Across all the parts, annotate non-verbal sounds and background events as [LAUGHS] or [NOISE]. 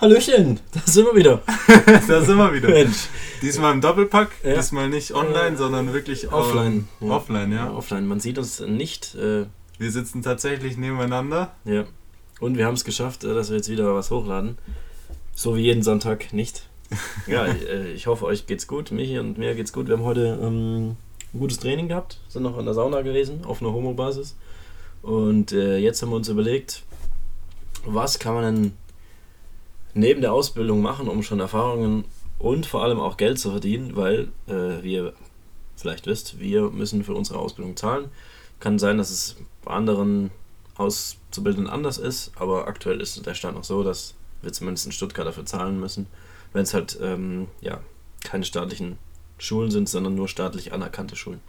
Hallöchen, da sind wir wieder. [LAUGHS] da sind wir wieder. Mensch. Diesmal im Doppelpack, Ja. diesmal nicht online, sondern wirklich Offline. Ähm, Offline, ja. Offline, man sieht uns nicht. Äh, Wir sitzen tatsächlich nebeneinander. ja. Und wir haben es geschafft, äh, dass wir jetzt wieder was hochladen. So wie jeden Sonntag nicht. [LAUGHS] Ja, äh, ich hoffe, euch geht's gut. Michi und mir geht's gut. Wir haben heute ähm, ein gutes Training gehabt, sind noch in der Sauna gewesen, auf einer Homo-Basis. Und äh, jetzt haben wir uns überlegt, was kann man denn neben der Ausbildung machen, um schon Erfahrungen und vor allem auch Geld zu verdienen, weil, äh, wie ihr vielleicht wisst, wir müssen für unsere Ausbildung zahlen. Kann sein, dass es bei anderen Auszubildenden anders ist, aber aktuell ist der Stand noch so, dass wir zumindest in Stuttgart dafür zahlen müssen, wenn es halt ähm, ja, keine staatlichen Schulen sind, sondern nur staatlich anerkannte Schulen.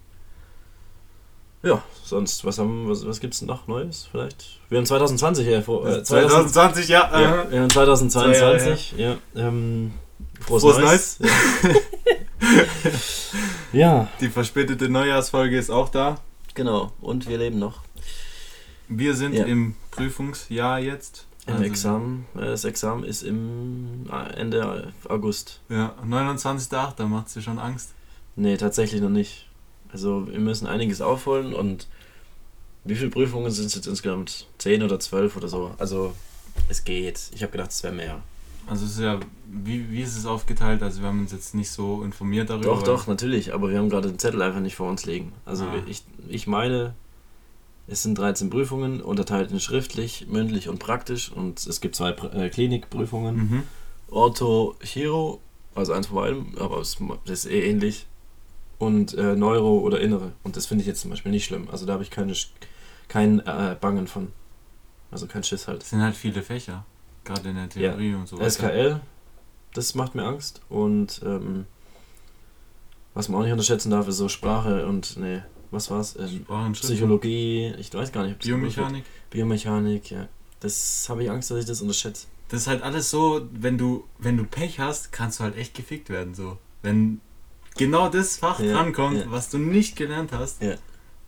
Ja, sonst, was haben was, was gibt's denn noch Neues vielleicht? Wir haben 2020 ja vor. Äh, 2020, ja. ja, aha. wir haben 2022, ja. ähm, frohes, Frohes Neues. Ja. [LAUGHS] ja, Die verspätete Neujahrsfolge ist auch da. genau. Und wir leben noch Wir sind Ja. im Prüfungsjahr jetzt. im Also, Examen. Äh, Das Examen ist im äh, Ende August. Ja, 29.8., da macht sie schon Angst. Nee, tatsächlich noch nicht. Also wir müssen einiges aufholen und wie viele Prüfungen sind es jetzt insgesamt? Zehn oder zwölf oder so. Also es geht. Ich habe gedacht, es wäre mehr. Also es ist ja, wie, wie ist es aufgeteilt? Also wir haben uns jetzt nicht so informiert darüber. Doch, doch, natürlich. Aber wir haben gerade den Zettel einfach nicht vor uns liegen. Also Ah. ich, ich meine, es sind 13 Prüfungen, unterteilt in schriftlich, mündlich und praktisch. Und es gibt zwei Pr- äh, Klinikprüfungen. Mhm. Ortho, Chiro, also eins von beidem, aber es ist eh ähnlich. Und äh, Neuro oder Innere. Und das finde ich jetzt zum Beispiel nicht schlimm. Also da habe ich keine, kein äh, Bangen von. Also kein Schiss halt. Das sind halt viele Fächer. Gerade in der Theorie und so weiter. SKL, das macht mir Angst. Und ähm, was man auch nicht unterschätzen darf, ist so Sprache und, nee, was war's? Ähm, Psychologie, ich weiß gar nicht. Biomechanik. Biomechanik, ja. Das habe ich Angst, dass ich das unterschätze. Das ist halt alles so, wenn du, wenn du Pech hast, kannst du halt echt gefickt werden. So. Wenn genau das Fach Ja, drankommt, ja. was du nicht gelernt hast, Ja.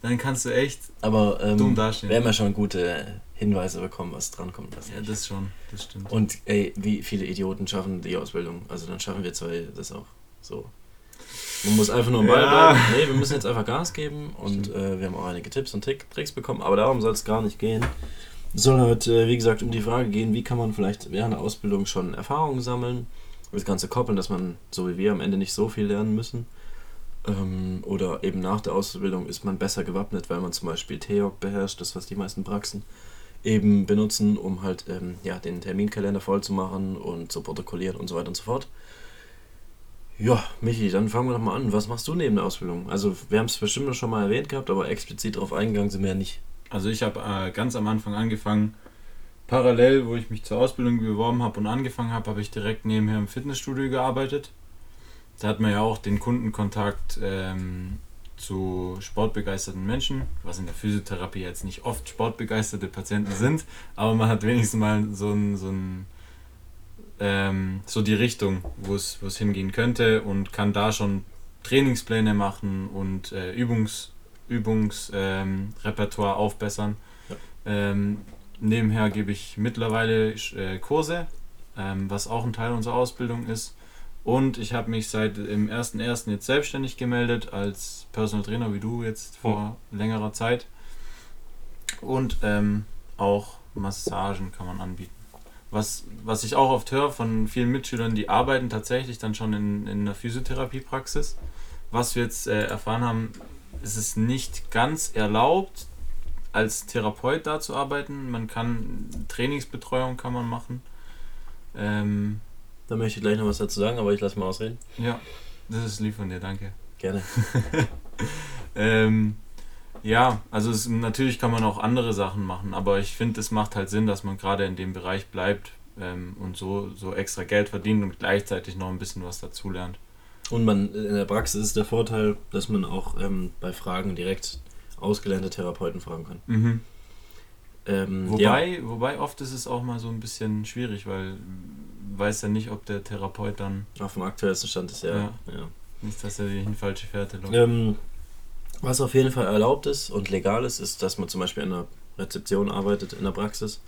dann kannst du echt Aber ähm, dumm wir dastehen. haben ja schon gute Hinweise bekommen, was drankommt. Was Ja, nicht. das schon, das stimmt. Und ey, wie viele Idioten schaffen die Ausbildung? Also dann schaffen wir zwei das auch. So. Man muss einfach nur am Ball bleiben. Nee, wir müssen jetzt einfach Gas geben und äh, wir haben auch einige Tipps und Tricks bekommen, aber darum soll es gar nicht gehen. Es soll heute, äh, wie gesagt, um die Frage gehen, wie kann man vielleicht während der Ausbildung schon Erfahrungen sammeln, das Ganze koppeln, dass man, so wie wir, am Ende nicht so viel lernen müssen. Ähm, oder eben nach der Ausbildung ist man besser gewappnet, weil man zum Beispiel TEOG beherrscht, das was die meisten Praxen eben benutzen, um halt ähm, ja, den Terminkalender voll zu machen und zu protokollieren und so weiter und so fort. Ja, Michi, dann fangen wir doch mal an. Was machst du neben der Ausbildung? Also, wir haben es bestimmt schon mal erwähnt gehabt, aber explizit darauf eingegangen sind wir ja nicht. Also ich habe äh, ganz am Anfang angefangen, parallel, wo ich mich zur Ausbildung beworben habe und angefangen habe, habe ich direkt nebenher im Fitnessstudio gearbeitet. Da hat man ja auch den Kundenkontakt ähm, zu sportbegeisterten Menschen, was in der Physiotherapie jetzt nicht oft sportbegeisterte Patienten sind, aber man hat wenigstens mal so ein, so ein ähm, so die Richtung, wo es hingehen könnte und kann da schon Trainingspläne machen und äh, Übungs Übungsrepertoire ähm, aufbessern. Ja. Ähm, nebenher gebe ich mittlerweile äh, Kurse, ähm, was auch ein Teil unserer Ausbildung ist. Und ich habe mich seit dem 1.1. jetzt selbstständig gemeldet als Personal Trainer, wie du jetzt vor längerer Zeit. Und ähm, auch Massagen kann man anbieten. Was, was ich auch oft höre von vielen Mitschülern, die arbeiten tatsächlich dann schon in, in einer Physiotherapiepraxis. Was wir jetzt äh, erfahren haben, ist es nicht ganz erlaubt, als Therapeut da zu arbeiten. Man kann Trainingsbetreuung kann man machen. Ähm, Da möchte ich gleich noch was dazu sagen, aber ich lasse mal ausreden. ja, das ist lieb von dir, danke. Gerne. [LAUGHS] Ähm, ja, also es, natürlich kann man auch andere Sachen machen, aber ich finde, es macht halt Sinn, dass man gerade in dem Bereich bleibt ähm, und so, so extra Geld verdient und gleichzeitig noch ein bisschen was dazulernt. Und man in der Praxis ist der Vorteil, dass man auch ähm, bei Fragen direkt ausgelernte Therapeuten fragen kann. Mhm. Ähm, ja, Wobei, wobei oft ist es auch mal so ein bisschen schwierig, weil weiß ja nicht, ob der Therapeut dann auf dem aktuellsten Stand ist ja. Ja. ja. nicht, dass er dich in falsche Fährte lockt. Ähm, was auf jeden Fall erlaubt ist und legal ist, ist, dass man zum Beispiel in einer Rezeption arbeitet, in der Praxis.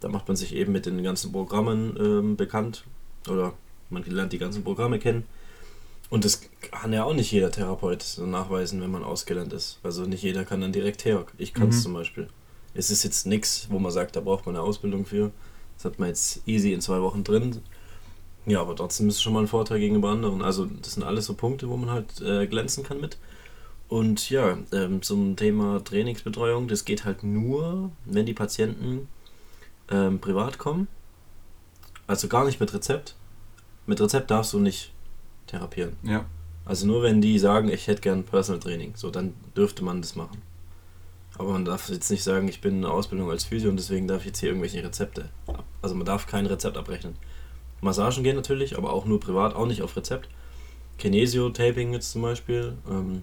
Da macht man sich eben mit den ganzen Programmen ähm, bekannt oder man lernt die ganzen Programme kennen. Und das kann ja auch nicht jeder Therapeut so nachweisen, wenn man ausgelernt ist. Also nicht jeder kann dann direkt her. Ich kann es mhm. zum Beispiel. Es ist jetzt nichts, wo man sagt, da braucht man eine Ausbildung für. Das hat man jetzt easy in zwei Wochen drin. Ja, aber trotzdem ist es schon mal ein Vorteil gegenüber anderen. Also das sind alles so Punkte, wo man halt äh, glänzen kann mit. Und ja, ähm, zum Thema Trainingsbetreuung, das geht halt nur, wenn die Patienten ähm, privat kommen. Also gar nicht mit Rezept. Mit Rezept darfst du nicht therapieren. Ja. Also nur wenn die sagen, ich hätte gern Personal Training, so dann dürfte man das machen. Aber man darf jetzt nicht sagen, ich bin in Ausbildung als Physio und deswegen darf ich jetzt hier irgendwelche Rezepte. Also man darf kein Rezept abrechnen. Massagen gehen natürlich, aber auch nur privat, auch nicht auf Rezept. Kinesio-Taping jetzt zum Beispiel. Ähm,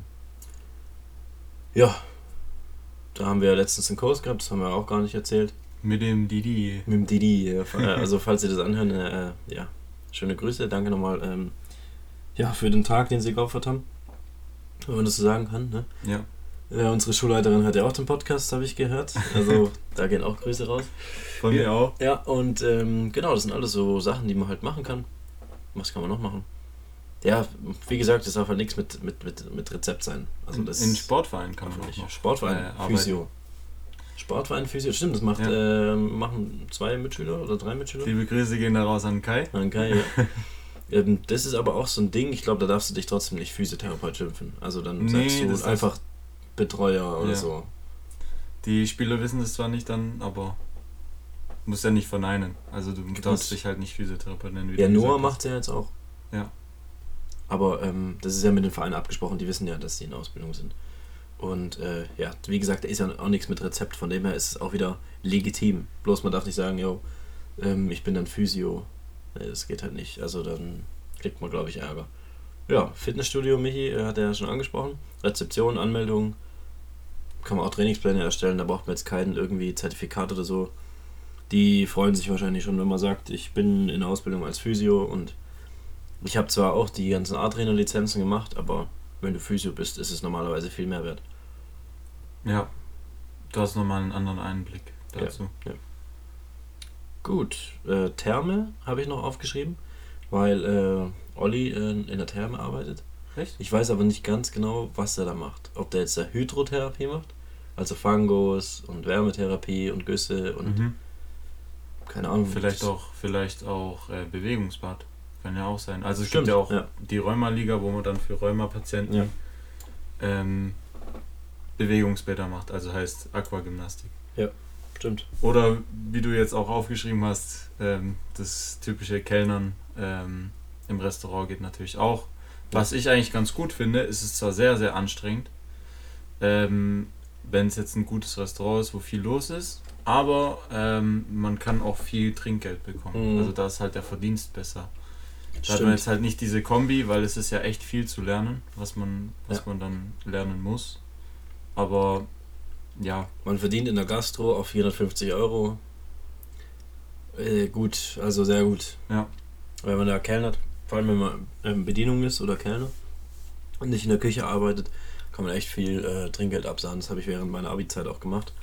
ja, da haben wir letztens einen Kurs gehabt, das haben wir auch gar nicht erzählt. Mit dem Didi. Mit dem Didi. Also falls Sie das anhören, äh, ja, schöne Grüße. Danke nochmal ähm, ja, für den Tag, den Sie geopfert haben. Wenn man das so sagen kann. Ne? Ja. Äh, unsere Schulleiterin hat ja auch den Podcast, habe ich gehört. Also [LAUGHS] da gehen auch Grüße raus. Von mir auch. Ja, und ähm, genau, das sind alles so Sachen, die man halt machen kann. Was kann man noch machen? Ja, wie gesagt, das darf halt nichts mit, mit, mit, mit Rezept sein. Also das in Sportvereinen kann man nicht. Noch Sportverein, äh, Physio. Sportverein, Physio, stimmt, das macht, ja. äh, machen zwei Mitschüler oder drei Mitschüler. Liebe Grüße gehen da raus an Kai. An Kai, ja. [LAUGHS] ähm, das ist aber auch so ein Ding, ich glaube, da darfst du dich trotzdem nicht Physiotherapeut schimpfen. Also dann nee, sagst du einfach Betreuer oder ja. so. Die Spieler wissen das zwar nicht dann, aber musst ja nicht verneinen. Also du darfst dich halt nicht Physiotherapeut nennen. Wie ja, Noah macht ja jetzt auch. Ja. Aber ähm, das ist ja mit den Vereinen abgesprochen, die wissen ja, dass sie in Ausbildung sind. Und äh, ja, wie gesagt, da ist ja auch nichts mit Rezept, von dem her ist es auch wieder legitim. Bloß man darf nicht sagen, yo, ähm, ich bin dann Physio. Nee, das geht halt nicht. Also dann kriegt man, glaube ich, Ärger. Ja, Fitnessstudio, Michi, äh, hat er ja schon angesprochen. Rezeption, Anmeldung, kann man auch Trainingspläne erstellen, da braucht man jetzt kein irgendwie Zertifikat oder so. Die freuen sich wahrscheinlich schon, wenn man sagt, ich bin in der Ausbildung als Physio und ich habe zwar auch die ganzen A-Trainer-Lizenzen gemacht, aber wenn du Physio bist, ist es normalerweise viel mehr wert. Ja, du hast nochmal einen anderen Einblick dazu. Ja, ja. Gut, äh, Therme habe ich noch aufgeschrieben, weil äh, Olli äh, in der Therme arbeitet. Echt? Ich weiß aber nicht ganz genau, was er da macht. Ob der jetzt da Hydrotherapie macht, also Fangos und Wärmetherapie und Güsse und mhm. keine Ahnung. Vielleicht auch, vielleicht auch äh, Bewegungsbad. Kann ja auch sein. Also es Stimmt, gibt ja auch ja. die Rheuma-Liga, wo man dann für Rheuma-Patienten ja. ähm, Bewegungsbäder macht, also heißt Aquagymnastik. Ja, stimmt. Oder wie du jetzt auch aufgeschrieben hast, ähm, das typische Kellnern ähm, im Restaurant geht natürlich auch. Was ich eigentlich ganz gut finde, ist es zwar sehr, sehr anstrengend, ähm, wenn es jetzt ein gutes Restaurant ist, wo viel los ist, aber ähm, man kann auch viel Trinkgeld bekommen. Mhm. Also da ist halt der Verdienst besser. Da hat man jetzt halt nicht diese Kombi, weil es ist ja echt viel zu lernen, was man, was ja. man dann lernen muss. Aber ja. Man verdient in der Gastro auf 450 Euro. Äh, gut, also sehr gut. Ja. Wenn man da kellnert, vor allem wenn man ähm, Bedienung ist oder Kellner und nicht in der Küche arbeitet, kann man echt viel äh, Trinkgeld absahen. Das habe ich während meiner Abi-Zeit auch gemacht.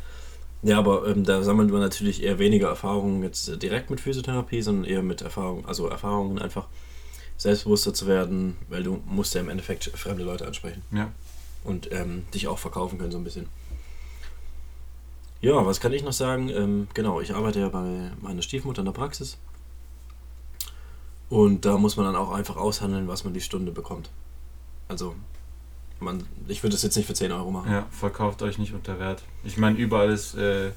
Ja, aber ähm, da sammelt man natürlich eher weniger Erfahrungen jetzt äh, direkt mit Physiotherapie, sondern eher mit Erfahrungen, also Erfahrungen einfach selbstbewusster zu werden, weil du musst ja im Endeffekt fremde Leute ansprechen. Ja. Und ähm, dich auch verkaufen können so ein bisschen. Ja, was kann ich noch sagen? Ähm, genau, ich arbeite ja bei meiner Stiefmutter in der Praxis. Und da muss man dann auch einfach aushandeln, was man die Stunde bekommt. Also man, ich würde das jetzt nicht für 10 Euro machen. Ja, verkauft euch nicht unter Wert. Ich meine, überall ist äh,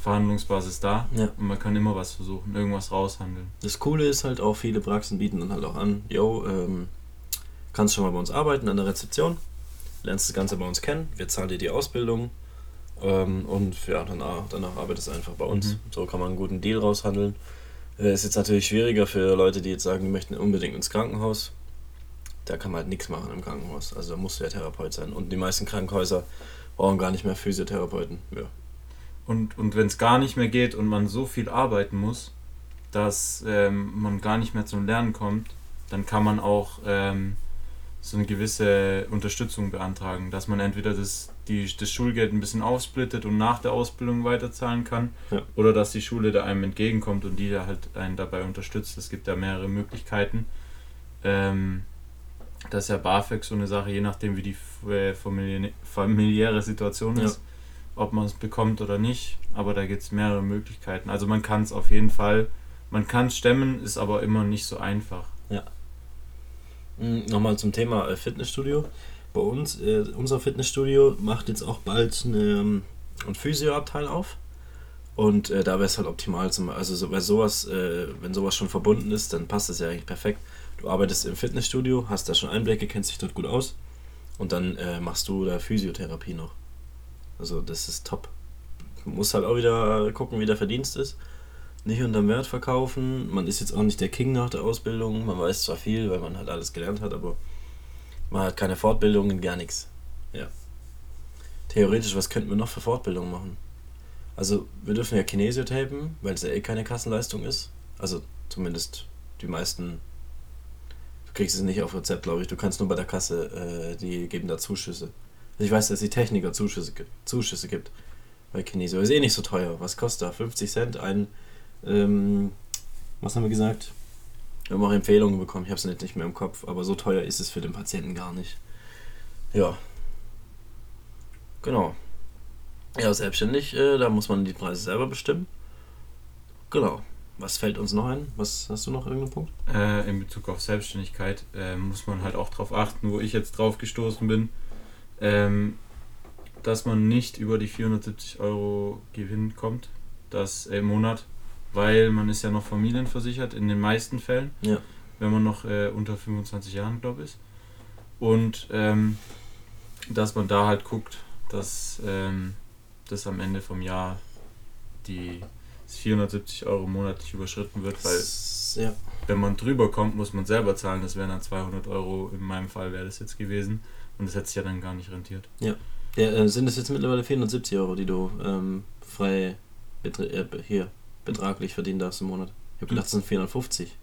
Verhandlungsbasis da ja. und man kann immer was versuchen, irgendwas raushandeln. Das Coole ist halt auch, viele Praxen bieten dann halt auch an, yo, ähm, kannst schon mal bei uns arbeiten an der Rezeption, lernst das Ganze bei uns kennen, wir zahlen dir die Ausbildung ähm, und ja, danach, danach arbeitest du einfach bei uns. Mhm. So kann man einen guten Deal raushandeln. Äh, ist jetzt natürlich schwieriger für Leute, die jetzt sagen, die möchten unbedingt ins Krankenhaus da kann man halt nichts machen im Krankenhaus. Also da musst du ja Therapeut sein. Und die meisten Krankenhäuser brauchen gar nicht mehr Physiotherapeuten. Ja. Und, und wenn es gar nicht mehr geht und man so viel arbeiten muss, dass ähm, man gar nicht mehr zum Lernen kommt, dann kann man auch ähm, so eine gewisse Unterstützung beantragen, dass man entweder das, die, das Schulgeld ein bisschen aufsplittet und nach der Ausbildung weiterzahlen kann, Ja. oder dass die Schule da einem entgegenkommt und die da halt einen dabei unterstützt. Es gibt da mehrere Möglichkeiten. Ähm, das ist ja BAföG so eine Sache, je nachdem wie die äh, familiä- familiäre Situation Ja. ist, ob man es bekommt oder nicht. Aber da gibt es mehrere Möglichkeiten. Also man kann es auf jeden Fall, man kann es stemmen, ist aber immer nicht so einfach. Mm, Nochmal zum Thema äh, Fitnessstudio. Bei uns, äh, unser Fitnessstudio macht jetzt auch bald eine, ähm, ein Physioabteil auf. Und äh, da wäre es halt optimal, zum, also so, weil sowas, äh, wenn sowas schon verbunden ist, dann passt das ja eigentlich perfekt. Du arbeitest im Fitnessstudio, hast da schon Einblicke, kennst dich dort gut aus und dann äh, machst du da Physiotherapie noch. Also das ist top. Du musst halt auch wieder gucken, wie der Verdienst ist. Nicht unterm Wert verkaufen. Man ist jetzt auch nicht der King nach der Ausbildung. Man weiß zwar viel, weil man halt alles gelernt hat, aber man hat keine Fortbildungen, gar nichts. Ja. Theoretisch, was könnten wir noch für Fortbildungen machen? Also, wir dürfen ja Kinesio tapen, weil es ja eh keine Kassenleistung ist. Also, zumindest die meisten. Du kriegst es nicht auf Rezept, glaube ich. Du kannst nur bei der Kasse, äh, die geben da Zuschüsse. Also ich weiß, dass die Techniker Zuschüsse, Zuschüsse gibt bei Kinesio. Ist eh nicht so teuer. Was kostet da? 50 Cent ein. Ähm, was haben wir gesagt? Wir haben auch Empfehlungen bekommen. Ich habe es nicht, nicht mehr im Kopf. Aber so teuer ist es für den Patienten gar nicht. Ja. Genau. Ja, selbstständig, äh, da muss man die Preise selber bestimmen. Genau. Was fällt uns noch ein? Was hast du noch irgendeinen Punkt? Äh, in Bezug auf Selbstständigkeit äh, muss man halt auch darauf achten, wo ich jetzt drauf gestoßen bin, ähm, dass man nicht über die 470 Euro Gewinn kommt das, äh, im Monat, weil man ist ja noch familienversichert in den meisten Fällen, Ja. wenn man noch äh, unter 25 Jahren, glaube ich, ist. Und ähm, dass man da halt guckt, dass ähm, das am Ende vom Jahr die 470 Euro monatlich überschritten wird, weil ja. wenn man drüber kommt, muss man selber zahlen. Das wären dann 200 Euro. In meinem Fall wäre das jetzt gewesen. Und das hätte sich ja dann gar nicht rentiert. ja äh, sind es jetzt mittlerweile 470 Euro, die du ähm, frei äh, hier betraglich verdienen darfst im Monat? Ich habe gedacht, es sind 450.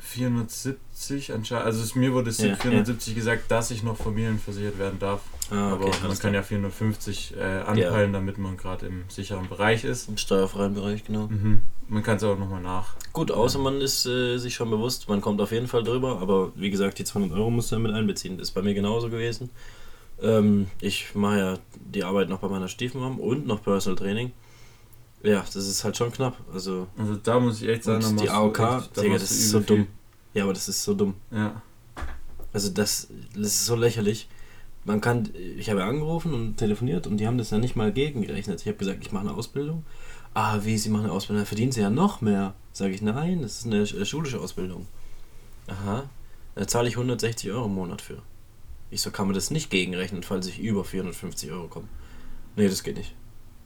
470 anscheinend. Also es, mir wurde es Ja, 470 gesagt, dass ich noch familienversichert werden darf. Ah, Aber man kann ja 450 äh, anpeilen, damit man gerade im sicheren Bereich ist. Im steuerfreien Bereich, genau. Mhm. Man kann es auch nochmal nach. Gut, außer man ist äh, sich schon bewusst, man kommt auf jeden Fall drüber, aber wie gesagt, die 200 Euro musst du ja mit einbeziehen. Das ist bei mir genauso gewesen. Ähm, ich mache ja die Arbeit noch bei meiner Stiefmom und noch Personal Training. Ja, das ist halt schon knapp. Also, Also da muss ich echt sagen, und die AOK, echt- Digga, das ist so viel. dumm. Ja, aber das ist so dumm. Ja. Also, das, das ist so lächerlich. Man kann, ich habe ja angerufen und telefoniert und die haben das ja nicht mal gegengerechnet. Ich habe gesagt, ich mache eine Ausbildung. Ah, wie, Sie machen eine Ausbildung? Dann verdienen Sie ja noch mehr. Sage ich, nein, das ist eine sch- schulische Ausbildung. Aha, da zahle ich 160 Euro im Monat für. Ich so, kann man das nicht gegenrechnen, falls ich über 450 Euro komme? Nee, das geht nicht.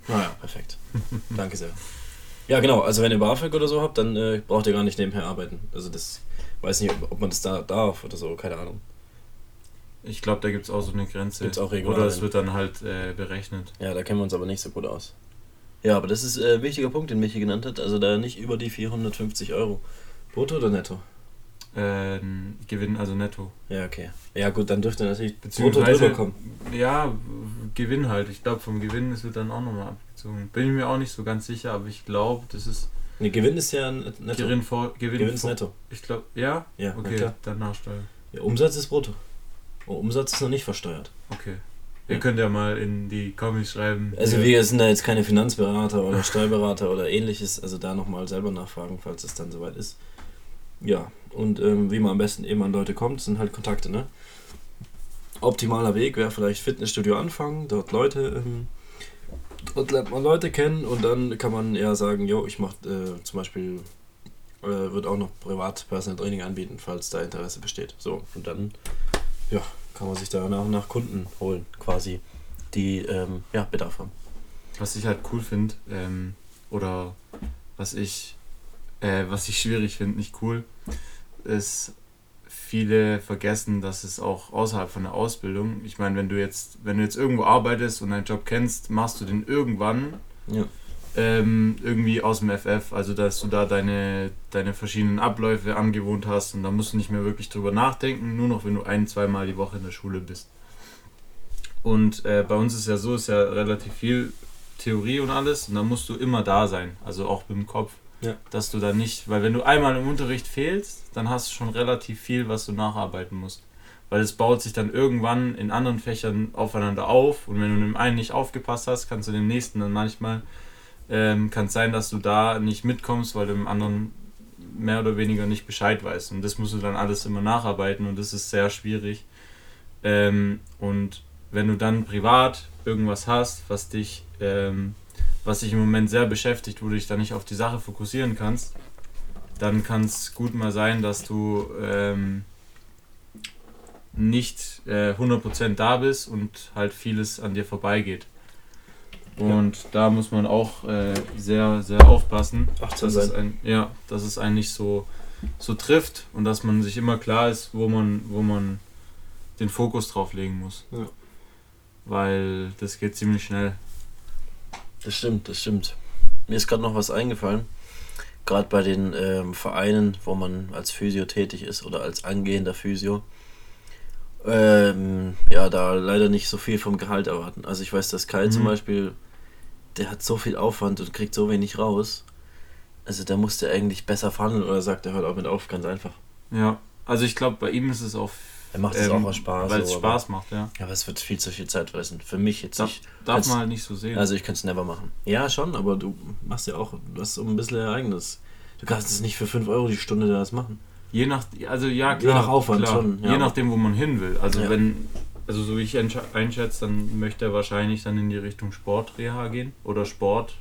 Naja, perfekt. [LAUGHS] Danke sehr. Ja, genau, also wenn ihr BAföG oder so habt, dann äh, braucht ihr gar nicht nebenher arbeiten. Also das, weiß nicht, ob, man das da darf oder so, keine Ahnung. Ich glaube, da gibt es auch so eine Grenze. Gibt's auch Oder Regularien. es wird dann halt äh, berechnet. Ja, da kennen wir uns aber nicht so gut aus. Ja, aber das ist äh, ein wichtiger Punkt, den Michi genannt hat. Also da nicht über die 450 Euro. Brutto oder netto? Äh, Gewinn, also netto. Ja, okay. Ja gut, dann dürfte natürlich brutto drüber kommen. ja, Gewinn halt. Ich glaube, vom Gewinn ist wird dann auch nochmal abgezogen. Bin ich mir auch nicht so ganz sicher, aber ich glaube, das ist Ne, Gewinn ist ja netto. Gewinn vor Gewinn, Gewinn ist vor, netto. Ich glaube, ja? Ja, Okay, klar. dann Nachsteuer. Ja, Umsatz ist brutto. Oh, Umsatz ist noch nicht versteuert. Okay. Ihr Ja. könnt ja mal in die Comics schreiben. Also wir sind da jetzt keine Finanzberater oder Steuerberater oder ähnliches. Also da nochmal selber nachfragen, falls es dann soweit ist. Ja, und ähm, wie man am besten eben an Leute kommt, sind halt Kontakte, ne? Optimaler Weg wäre vielleicht Fitnessstudio anfangen, dort Leute, ähm, dort lernt man Leute kennen und dann kann man eher sagen, jo, ich mache äh, zum Beispiel, äh, wird auch noch privat Personal Training anbieten, falls da Interesse besteht. So, und dann, ja, kann man sich da nach und nach Kunden holen, quasi, die, ähm, ja, Bedarf haben. Was ich halt cool finde, ähm, oder was ich, äh, was ich schwierig finde, nicht cool, ist, viele vergessen, dass es auch außerhalb von der Ausbildung, ich meine, wenn du jetzt, wenn du jetzt irgendwo arbeitest und deinen Job kennst, machst du den irgendwann Ja. ähm, irgendwie aus dem FF, also dass du da deine, deine verschiedenen Abläufe angewohnt hast und da musst du nicht mehr wirklich drüber nachdenken, nur noch wenn du ein, zweimal die Woche in der Schule bist. Und äh, bei uns ist ja so, ist ja relativ viel Theorie und alles und da musst du immer da sein, also auch mit dem Kopf. Ja. Dass du da nicht, weil wenn du einmal im Unterricht fehlst, dann hast du schon relativ viel, was du nacharbeiten musst. Weil es baut sich dann irgendwann in anderen Fächern aufeinander auf und wenn du dem einen nicht aufgepasst hast, kannst du dem nächsten dann manchmal, ähm, kann es sein, dass du da nicht mitkommst, weil du im anderen mehr oder weniger nicht Bescheid weißt. Und das musst du dann alles immer nacharbeiten und das ist sehr schwierig. Ähm, und wenn du dann privat irgendwas hast, was dich, ähm, was dich im Moment sehr beschäftigt, wo du dich dann nicht auf die Sache fokussieren kannst, dann kann es gut mal sein, dass du ähm, nicht äh, 100% da bist und halt vieles an dir vorbeigeht. Und ja. da muss man auch äh, sehr, sehr aufpassen, Achtsam dass, es ein, ja, dass es einen nicht so, so trifft und dass man sich immer klar ist, wo man, wo man den Fokus drauf legen muss. Ja. Weil das geht ziemlich schnell. Das stimmt, das stimmt. Mir ist gerade noch was eingefallen. Gerade bei den ähm, Vereinen, wo man als Physio tätig ist oder als angehender Physio. Ähm, ja, da leider nicht so viel vom Gehalt erwarten. Also ich weiß, dass Kai mhm. zum Beispiel, der hat so viel Aufwand und kriegt so wenig raus. Also der musste eigentlich besser verhandeln oder sagt, er hört auch mit auf, ganz einfach. Ja, also ich glaube, bei ihm ist es auch er macht es ähm, auch aus Spaß. Weil es so, Spaß macht, ja. Aber es wird viel zu viel Zeit fressen. Für mich jetzt darf, nicht. Darf man halt nicht so sehen. Also ich könnte es never machen. Ja, schon, aber du machst ja auch was um ein bisschen Ereignis. Du kannst es nicht für 5 Euro die Stunde das machen. Je nach, also ja, klar. Je nach Aufwand klar. schon. Ja. Je nachdem, wo man hin will. Also ja. wenn, also so wie ich einschätze, dann möchte er wahrscheinlich dann in die Richtung Sportreha gehen oder Sport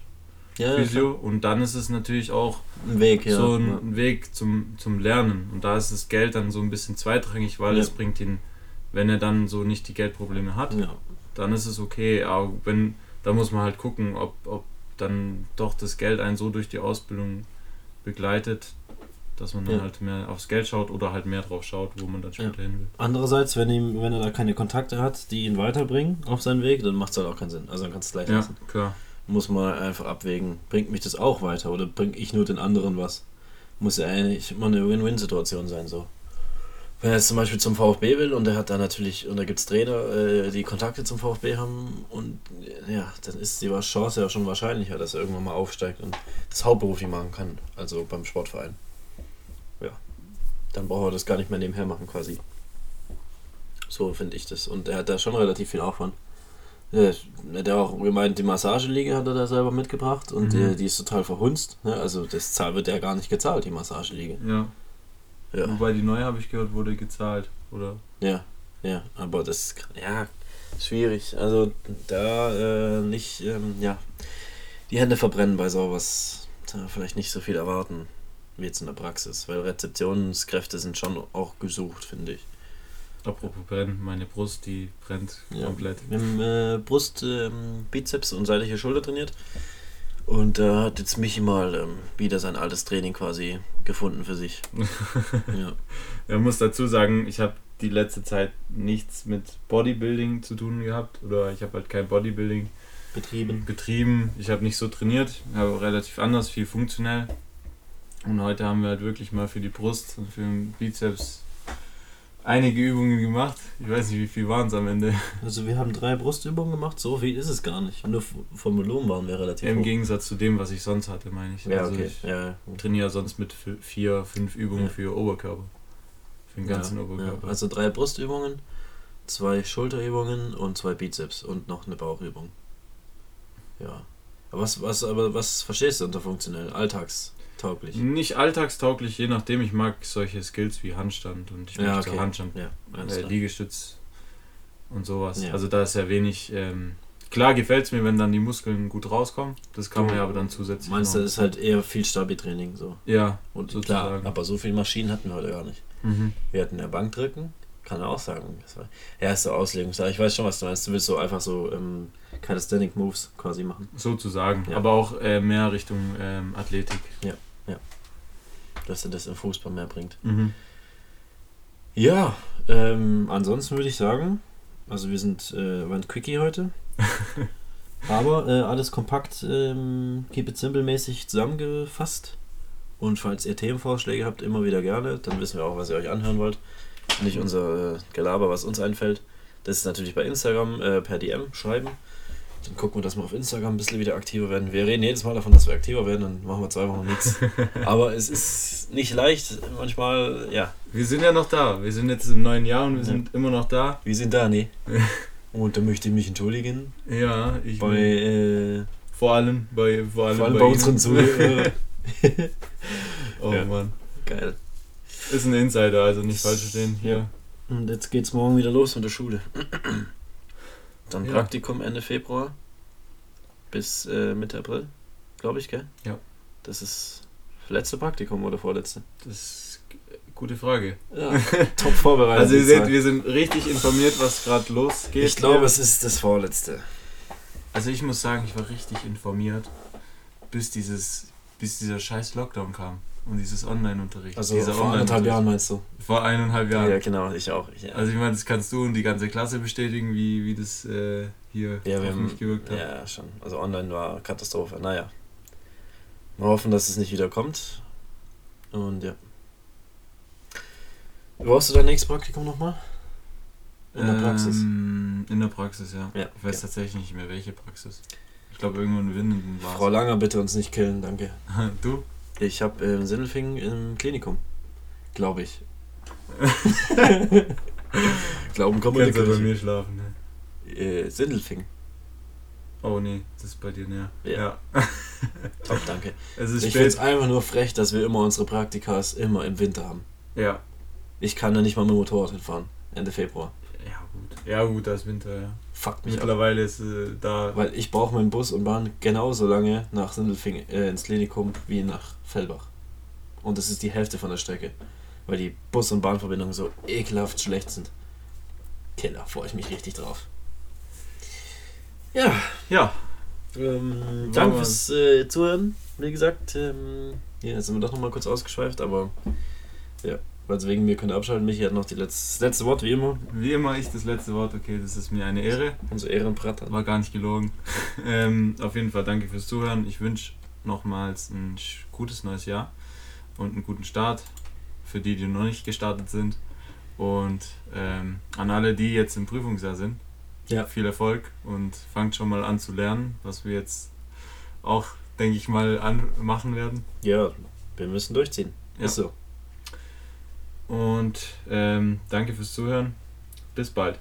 ja, Physio. Ja, und dann ist es natürlich auch ein Weg, ja. so ein ja. Weg zum, zum Lernen. Und da ist das Geld dann so ein bisschen zweitrangig, weil es bringt ihn, wenn er dann so nicht die Geldprobleme hat, dann ist es okay. Aber wenn, da muss man halt gucken, ob, ob dann doch das Geld einen so durch die Ausbildung begleitet, dass man dann halt mehr aufs Geld schaut oder halt mehr drauf schaut, wo man dann später hin will. Andererseits, wenn, ihm, wenn er da keine Kontakte hat, die ihn weiterbringen auf seinen Weg, dann macht es halt auch keinen Sinn. Also dann kannst du es gleich lassen. Ja, klar muss man einfach abwägen, bringt mich das auch weiter oder bringe ich nur den anderen was? Muss ja eigentlich immer eine Win-Win-Situation sein, so. Wenn er jetzt zum Beispiel zum VfB will und er hat da natürlich, und da gibt es Trainer, äh, die Kontakte zum VfB haben und ja, dann ist die Chance ja schon wahrscheinlicher, dass er irgendwann mal aufsteigt und das hauptberuflich machen kann, also beim Sportverein. Ja. Dann braucht er das gar nicht mehr nebenher machen quasi. So finde ich das. Und er hat da schon relativ viel Aufwand. Ja, hat auch gemeint, die Massageliege hat er da selber mitgebracht und mhm. die, die, ist total verhunzt. Ne? Also das Zahl wird ja gar nicht gezahlt, die Massageliege. Ja. ja. Wobei die neue, habe ich gehört, wurde gezahlt, oder? Ja, ja, aber das ist ja schwierig. Also da äh, nicht, ähm, ja, die Hände verbrennen bei sowas. Da vielleicht nicht so viel erwarten wie jetzt in der Praxis, weil Rezeptionskräfte sind schon auch gesucht, finde ich. Apropos brennen, meine Brust, die brennt ja. komplett. Wir haben äh, Brust, ähm, Bizeps und seitliche Schulter trainiert. Und da äh, hat jetzt Michi mal ähm, wieder sein altes Training quasi gefunden für sich. [LAUGHS] ja. Er muss dazu sagen, ich habe die letzte Zeit nichts mit Bodybuilding zu tun gehabt. Oder ich habe halt kein Bodybuilding betrieben. betrieben. Ich habe nicht so trainiert, habe relativ anders, viel funktionell. Und heute haben wir halt wirklich mal für die Brust und für den Bizeps einige Übungen gemacht. Ich weiß nicht, wie viel waren es am Ende. Also wir haben drei Brustübungen gemacht, so viel ist es gar nicht. Nur vom Volumen waren wir relativ Im hoch. Gegensatz zu dem, was ich sonst hatte, meine ich. Ja, also okay. Ich ja. trainiere sonst mit vier, fünf Übungen ja. für Oberkörper. Für den ganzen ja, Oberkörper. Also drei Brustübungen, zwei Schulterübungen und zwei Bizeps und noch eine Bauchübung. Ja. Aber was, was, aber was verstehst du unter funktionell? Alltags alltagstauglich? Nicht alltagstauglich, je nachdem. Ich mag solche Skills wie Handstand und ich ja, möchte okay. Handstand, ja, äh, Liegestütz und sowas. Ja. Also da ist ja wenig. Ähm, klar gefällt es mir, wenn dann die Muskeln gut rauskommen. Das kann man ja aber dann zusätzlich. Meinst du, das ist halt eher viel Stabi-Training so? Ja, und sozusagen. klar. Aber so viele Maschinen hatten wir heute gar nicht. Mhm. Wir hatten ja Bankdrücken, kann er auch sagen. Das war erste Auslegung. Ich weiß schon, was du meinst. Du willst so einfach so ähm, Calisthenic Moves quasi machen. Sozusagen. Ja. Aber auch äh, mehr Richtung ähm, Athletik. Ja dass er das im Fußball mehr bringt. Mhm. Ja, ähm, ansonsten würde ich sagen, also wir sind, äh, waren Quickie heute. [LAUGHS] Aber äh, alles kompakt, ähm, keep it simple mäßig zusammengefasst. Und falls ihr Themenvorschläge habt, immer wieder gerne. Dann wissen wir auch, was ihr euch anhören wollt. Nicht unser äh, Gelaber, was uns einfällt. Das ist natürlich bei Instagram äh, per DM schreiben. Dann gucken wir, dass wir auf Instagram ein bisschen wieder aktiver werden. Wir reden jedes Mal davon, dass wir aktiver werden, dann machen wir zwei Wochen nichts. [LAUGHS] Aber es ist nicht leicht. Manchmal, ja. Wir sind ja noch da. Wir sind jetzt im neuen Jahr und wir sind immer noch da. Wir sind da, nee. [LAUGHS] und da möchte ich mich entschuldigen. Ja, ich bei äh, vor allem bei vor allem, vor allem bei, bei unseren Zuhörern. [LAUGHS] oh ja. Mann. Geil. Ist ein Insider, also nicht falsch verstehen. Hier. Und jetzt geht's morgen wieder los mit der Schule. Dann ja. Praktikum Ende Februar bis äh, Mitte April, glaube ich, gell? Ja. Das ist letzte Praktikum oder vorletzte? Das ist eine gute Frage. Ja, [LAUGHS] top vorbereitet. also ihr seht, wir sind richtig informiert, was gerade losgeht. Ich glaube, es ist das vorletzte. Also ich muss sagen, ich war richtig informiert, bis dieses, bis dieser scheiß Lockdown kam und dieses Online-Unterricht. Also vor eineinhalb Jahren meinst du? Vor eineinhalb Jahren. Ja, genau, ich auch. Ja. Also ich meine, das kannst du und die ganze Klasse bestätigen, wie, wie das äh, hier ja, auf mich gewirkt hat. Ja, schon. Also online war Katastrophe. Naja. Wir hoffen, dass es nicht wieder kommt. Und ja. Brauchst du dein nächstes Praktikum nochmal? In der Praxis? Ähm, in der Praxis, ja. ja ich weiß okay. tatsächlich nicht mehr, welche Praxis. Ich glaube, irgendwo in Winden war Frau Langer, bitte uns nicht killen, danke. [LAUGHS] du? Ich habe äh, Sindelfingen im Klinikum. Glaube ich. Glauben kann man nicht. bei mir schlafen, ne? Äh, Sindelfingen. Oh nee, das ist bei dir näher. Ja. ja. [LAUGHS] Top, danke. Es ist ich finde es einfach nur frech, dass wir immer unsere Praktikas immer im Winter haben. Ja. Ich kann da nicht mal mit dem Motorrad hinfahren. Ende Februar. Ja, gut. Da ist Winter, ja. Fuck mich Mittlerweile ab. ist äh, da. Weil ich brauche meinen Bus und Bahn genauso lange nach Sindelfingen äh, ins Klinikum wie nach Fellbach. Und das ist die Hälfte von der Strecke. Weil die Bus- und Bahnverbindungen so ekelhaft schlecht sind. Killer, freue ich mich richtig drauf. Ja. Ja. Ähm, danke fürs äh, Zuhören. Wie gesagt, ähm, ja, jetzt sind wir doch nochmal kurz ausgeschweift, aber ja. Also wegen mir könnt ihr abschalten. Michi hat noch die letzte, das letzte Wort, wie immer. Wie immer ich das letzte Wort. Okay, das ist mir eine Ehre. Unser Ehrenbratter. War gar nicht gelogen. [LAUGHS] ähm, auf jeden Fall danke fürs Zuhören. Ich wünsche nochmals ein gutes neues Jahr und einen guten Start für die, die noch nicht gestartet sind. Und ähm, an alle, die jetzt im Prüfungsjahr sind, ja. viel Erfolg und fangt schon mal an zu lernen, was wir jetzt auch, denke ich mal, machen werden. Ja, wir müssen durchziehen. Ja. Ist so. Und ähm, danke fürs Zuhören. Bis bald.